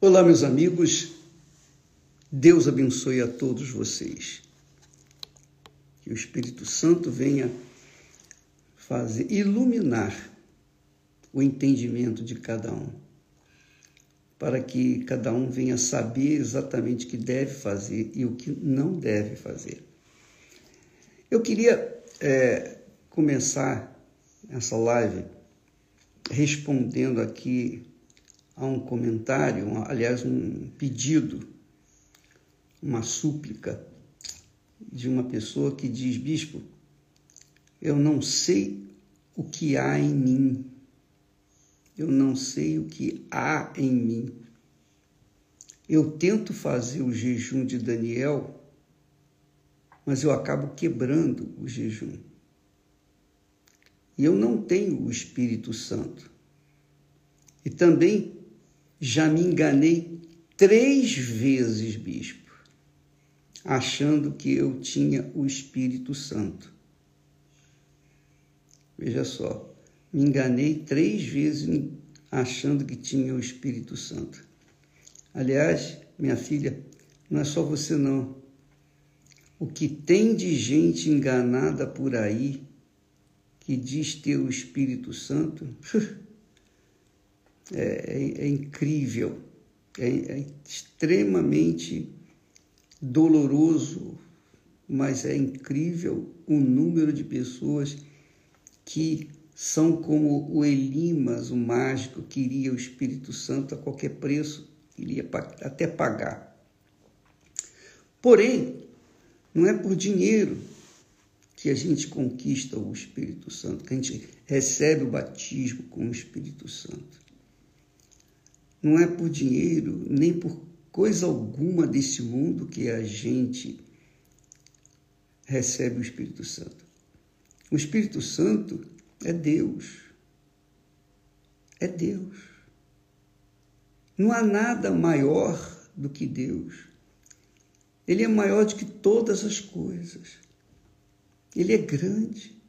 Olá, meus amigos. Deus abençoe a todos vocês. Que o Espírito Santo venha fazer iluminar o entendimento de cada um, para que cada um venha saber exatamente o que deve fazer e o que não deve fazer. Eu queria é, começar essa live respondendo aqui a um comentário, um, aliás, um pedido, uma súplica de uma pessoa que diz: Bispo, eu não sei o que há em mim, eu não sei o que há em mim. Eu tento fazer o jejum de Daniel, mas eu acabo quebrando o jejum. E eu não tenho o Espírito Santo. E também já me enganei três vezes, bispo, achando que eu tinha o Espírito Santo. Veja só, me enganei três vezes achando que tinha o Espírito Santo. Aliás, minha filha, não é só você não. O que tem de gente enganada por aí que diz ter o Espírito Santo é, é, é incrível, é, é extremamente doloroso, mas é incrível o número de pessoas que são como o Elimas, o mágico, que iria o Espírito Santo a qualquer preço, iria até pagar. Porém, não é por dinheiro que a gente conquista o Espírito Santo, que a gente recebe o batismo com o Espírito Santo. Não é por dinheiro, nem por coisa alguma desse mundo que a gente recebe o Espírito Santo. O Espírito Santo é Deus. É Deus. Não há nada maior do que Deus. Ele é maior do que todas as coisas. Ele é grande,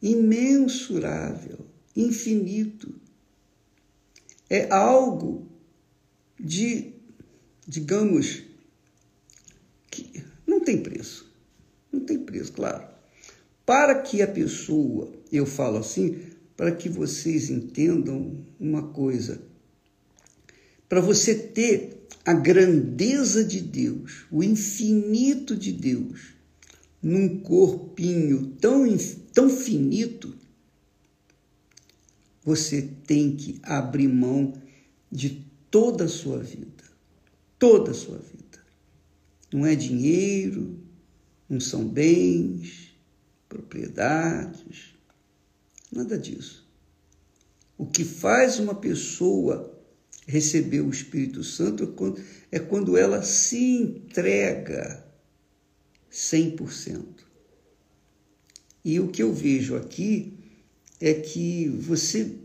imensurável, infinito. É algo de, digamos, que não tem preço. Não tem preço, claro. Para que a pessoa, eu falo assim, para que vocês entendam uma coisa. Para você ter a grandeza de Deus, o infinito de Deus, num corpinho tão, tão finito, você tem que abrir mão de toda a sua vida. Toda a sua vida. Não é dinheiro, não são bens, propriedades, nada disso. O que faz uma pessoa receber o Espírito Santo é quando, é quando ela se entrega 100%. E o que eu vejo aqui é que você,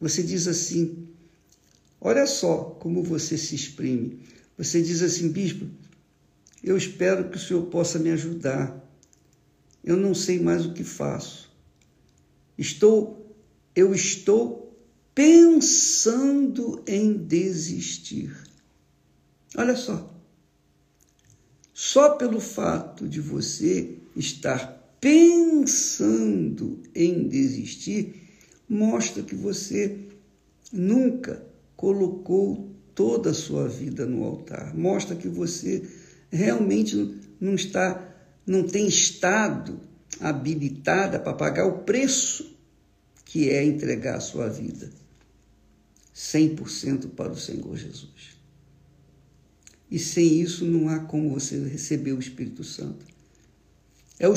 você diz assim: olha só como você se exprime. Você diz assim, bispo, eu espero que o senhor possa me ajudar. Eu não sei mais o que faço. Estou, eu estou pensando em desistir. Olha só. Só pelo fato de você estar pensando em desistir, mostra que você nunca colocou toda a sua vida no altar. Mostra que você realmente não está, não tem estado habilitada para pagar o preço que é entregar a sua vida 100% para o Senhor Jesus. E sem isso não há como você receber o Espírito Santo. É o,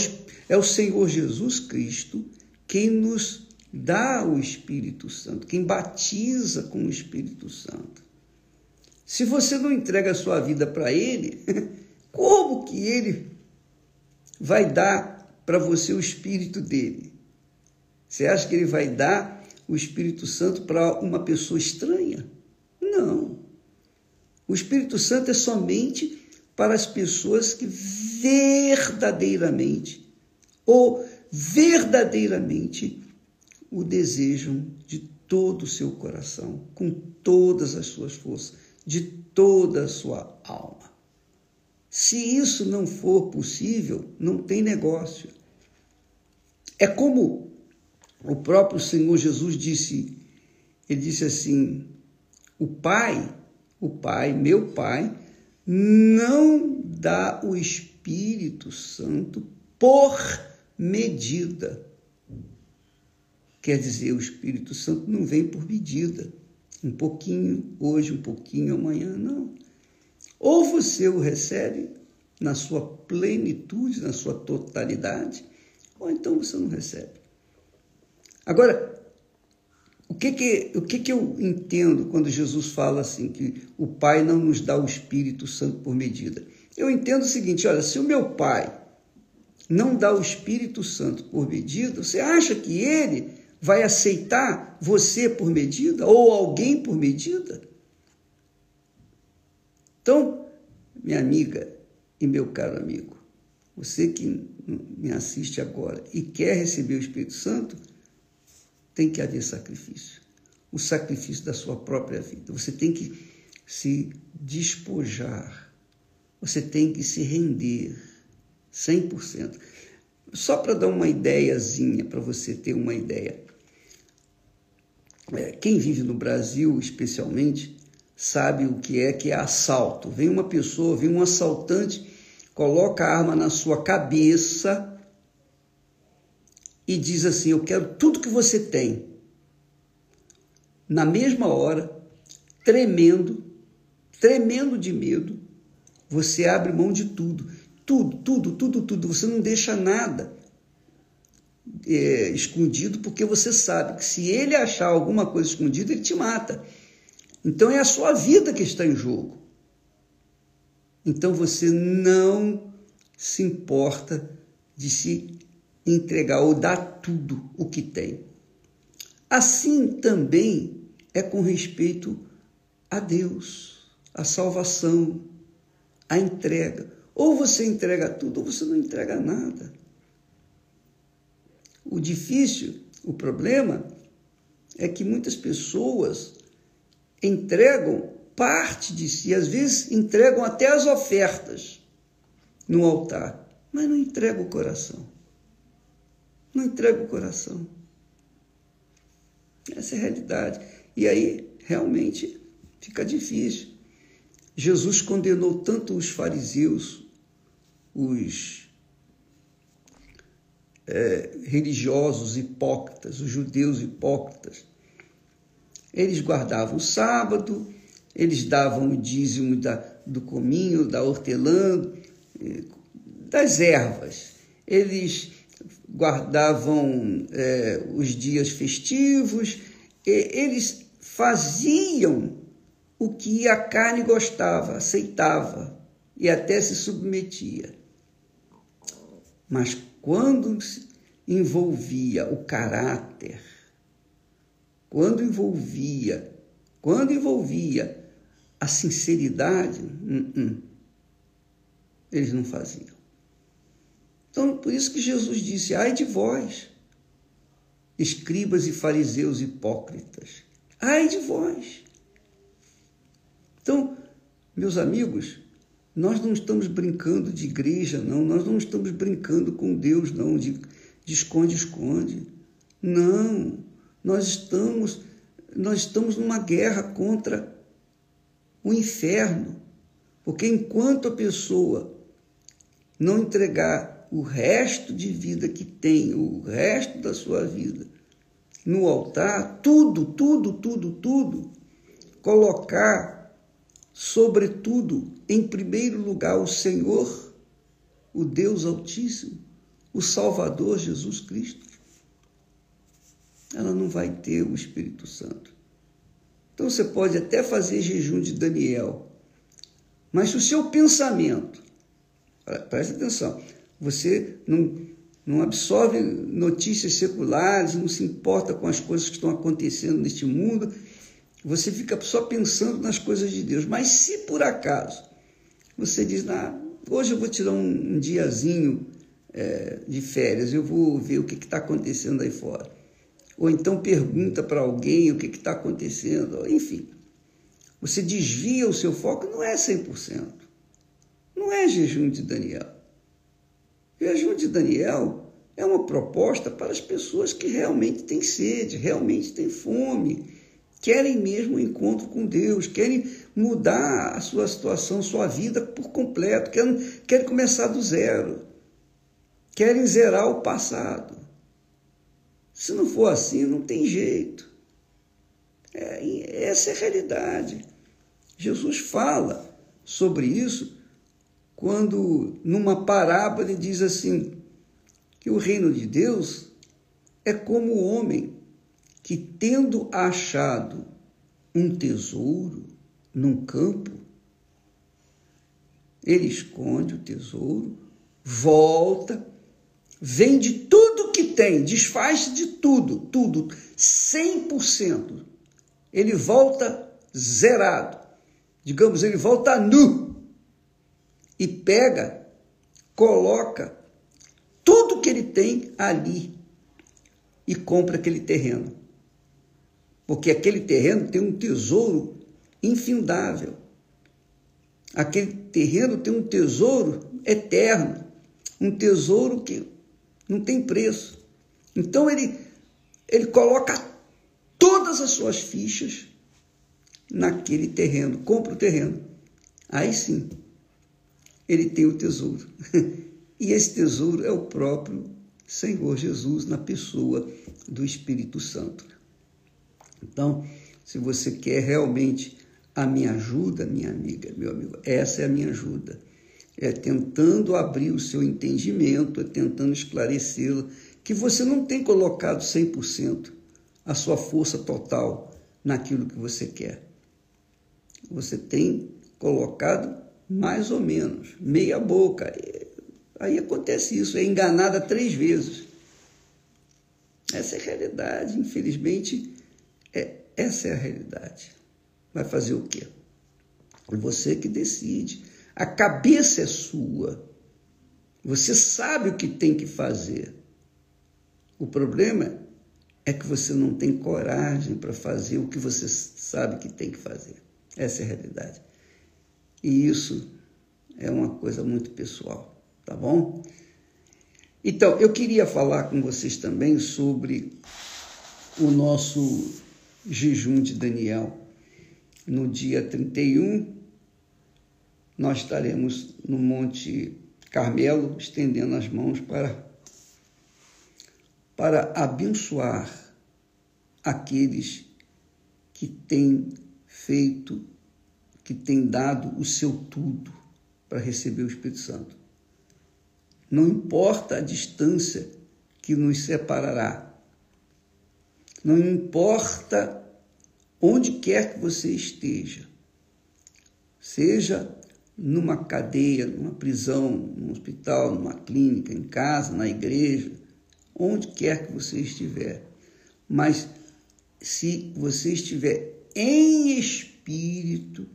é o Senhor Jesus Cristo quem nos dá o Espírito Santo, quem batiza com o Espírito Santo. Se você não entrega a sua vida para Ele, como que Ele vai dar para você o Espírito dele? Você acha que Ele vai dar o Espírito Santo para uma pessoa estranha? Não. O Espírito Santo é somente para as pessoas que verdadeiramente ou verdadeiramente o desejam de todo o seu coração, com todas as suas forças, de toda a sua alma. Se isso não for possível, não tem negócio. É como o próprio Senhor Jesus disse, ele disse assim: "O Pai, o Pai, meu Pai, não dá o Espírito Santo por medida. Quer dizer, o Espírito Santo não vem por medida. Um pouquinho hoje, um pouquinho amanhã, não. Ou você o recebe na sua plenitude, na sua totalidade, ou então você não recebe. Agora, o que que, o que que eu entendo quando Jesus fala assim, que o Pai não nos dá o Espírito Santo por medida? Eu entendo o seguinte, olha, se o meu Pai não dá o Espírito Santo por medida, você acha que ele vai aceitar você por medida ou alguém por medida? Então, minha amiga e meu caro amigo, você que me assiste agora e quer receber o Espírito Santo, tem que haver sacrifício. O sacrifício da sua própria vida. Você tem que se despojar. Você tem que se render 100%. Só para dar uma ideiazinha, para você ter uma ideia. É, quem vive no Brasil, especialmente, sabe o que é que é assalto. Vem uma pessoa, vem um assaltante, coloca a arma na sua cabeça e diz assim: Eu quero tudo que você tem. Na mesma hora, tremendo, tremendo de medo, você abre mão de tudo. Tudo, tudo, tudo, tudo. Você não deixa nada é, escondido, porque você sabe que se ele achar alguma coisa escondida, ele te mata. Então é a sua vida que está em jogo. Então você não se importa de se entregar ou dar tudo o que tem. Assim também é com respeito a Deus, a salvação, a entrega. Ou você entrega tudo ou você não entrega nada. O difícil, o problema, é que muitas pessoas entregam parte de si, às vezes entregam até as ofertas no altar, mas não entregam o coração não entrega o coração. Essa é a realidade. E aí, realmente, fica difícil. Jesus condenou tanto os fariseus, os é, religiosos hipócritas, os judeus hipócritas. Eles guardavam o sábado, eles davam o dízimo da, do cominho, da hortelã, eh, das ervas. Eles guardavam é, os dias festivos, eles faziam o que a carne gostava, aceitava e até se submetia. Mas quando envolvia o caráter, quando envolvia, quando envolvia a sinceridade, hum, hum, eles não faziam. Então, por isso que Jesus disse: ai de vós, escribas e fariseus hipócritas, ai de vós. Então, meus amigos, nós não estamos brincando de igreja, não, nós não estamos brincando com Deus, não, de esconde-esconde. Não, nós estamos, nós estamos numa guerra contra o inferno. Porque enquanto a pessoa não entregar o resto de vida que tem, o resto da sua vida, no altar, tudo, tudo, tudo, tudo, colocar, sobretudo, em primeiro lugar, o Senhor, o Deus Altíssimo, o Salvador Jesus Cristo, ela não vai ter o Espírito Santo. Então você pode até fazer jejum de Daniel, mas se o seu pensamento, presta atenção, você não, não absorve notícias seculares, não se importa com as coisas que estão acontecendo neste mundo. Você fica só pensando nas coisas de Deus. Mas se por acaso você diz, ah, hoje eu vou tirar um, um diazinho é, de férias, eu vou ver o que está acontecendo aí fora. Ou então pergunta para alguém o que está acontecendo, enfim. você desvia o seu foco, não é 100%. Não é jejum de Daniel. Jejum de Daniel é uma proposta para as pessoas que realmente têm sede, realmente têm fome, querem mesmo um encontro com Deus, querem mudar a sua situação, sua vida por completo, querem, querem começar do zero, querem zerar o passado. Se não for assim, não tem jeito. É, essa é a realidade. Jesus fala sobre isso quando, numa parábola, ele diz assim: que o reino de Deus é como o homem que, tendo achado um tesouro num campo, ele esconde o tesouro, volta, vende tudo que tem, desfaz de tudo, tudo, 100%. Ele volta zerado. Digamos, ele volta nu e pega, coloca tudo que ele tem ali e compra aquele terreno. Porque aquele terreno tem um tesouro infindável. Aquele terreno tem um tesouro eterno, um tesouro que não tem preço. Então ele, ele coloca todas as suas fichas naquele terreno, compra o terreno. Aí sim, ele tem o tesouro. E esse tesouro é o próprio Senhor Jesus na pessoa do Espírito Santo. Então, se você quer realmente a minha ajuda, minha amiga, meu amigo, essa é a minha ajuda. É tentando abrir o seu entendimento, é tentando esclarecê-lo, que você não tem colocado 100% a sua força total naquilo que você quer. Você tem colocado mais ou menos, meia boca. Aí acontece isso, é enganada três vezes. Essa é a realidade, infelizmente, é, essa é a realidade. Vai fazer o quê? É você que decide. A cabeça é sua. Você sabe o que tem que fazer. O problema é que você não tem coragem para fazer o que você sabe que tem que fazer. Essa é a realidade. E isso é uma coisa muito pessoal tá bom? Então, eu queria falar com vocês também sobre o nosso jejum de Daniel. No dia 31, nós estaremos no Monte Carmelo, estendendo as mãos para, para abençoar aqueles que têm feito, que têm dado o seu tudo para receber o Espírito Santo. Não importa a distância que nos separará. Não importa onde quer que você esteja. Seja numa cadeia, numa prisão, num hospital, numa clínica, em casa, na igreja, onde quer que você estiver. Mas se você estiver em espírito,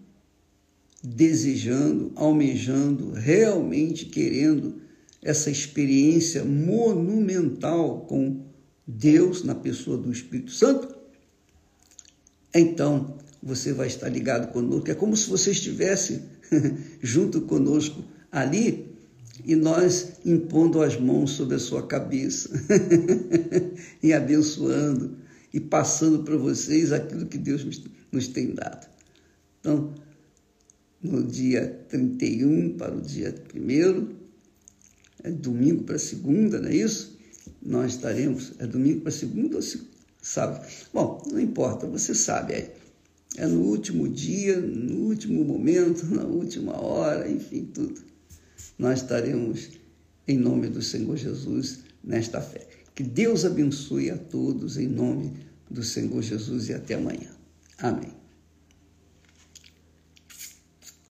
desejando, almejando, realmente querendo essa experiência monumental com Deus na pessoa do Espírito Santo, então você vai estar ligado conosco. É como se você estivesse junto conosco ali e nós impondo as mãos sobre a sua cabeça e abençoando e passando para vocês aquilo que Deus nos tem dado. Então, no dia 31 para o dia 1 é domingo para segunda, não é isso? Nós estaremos, é domingo para segunda ou sábado? Bom, não importa, você sabe, é, é no último dia, no último momento, na última hora, enfim, tudo. Nós estaremos em nome do Senhor Jesus nesta fé. Que Deus abençoe a todos em nome do Senhor Jesus e até amanhã. Amém.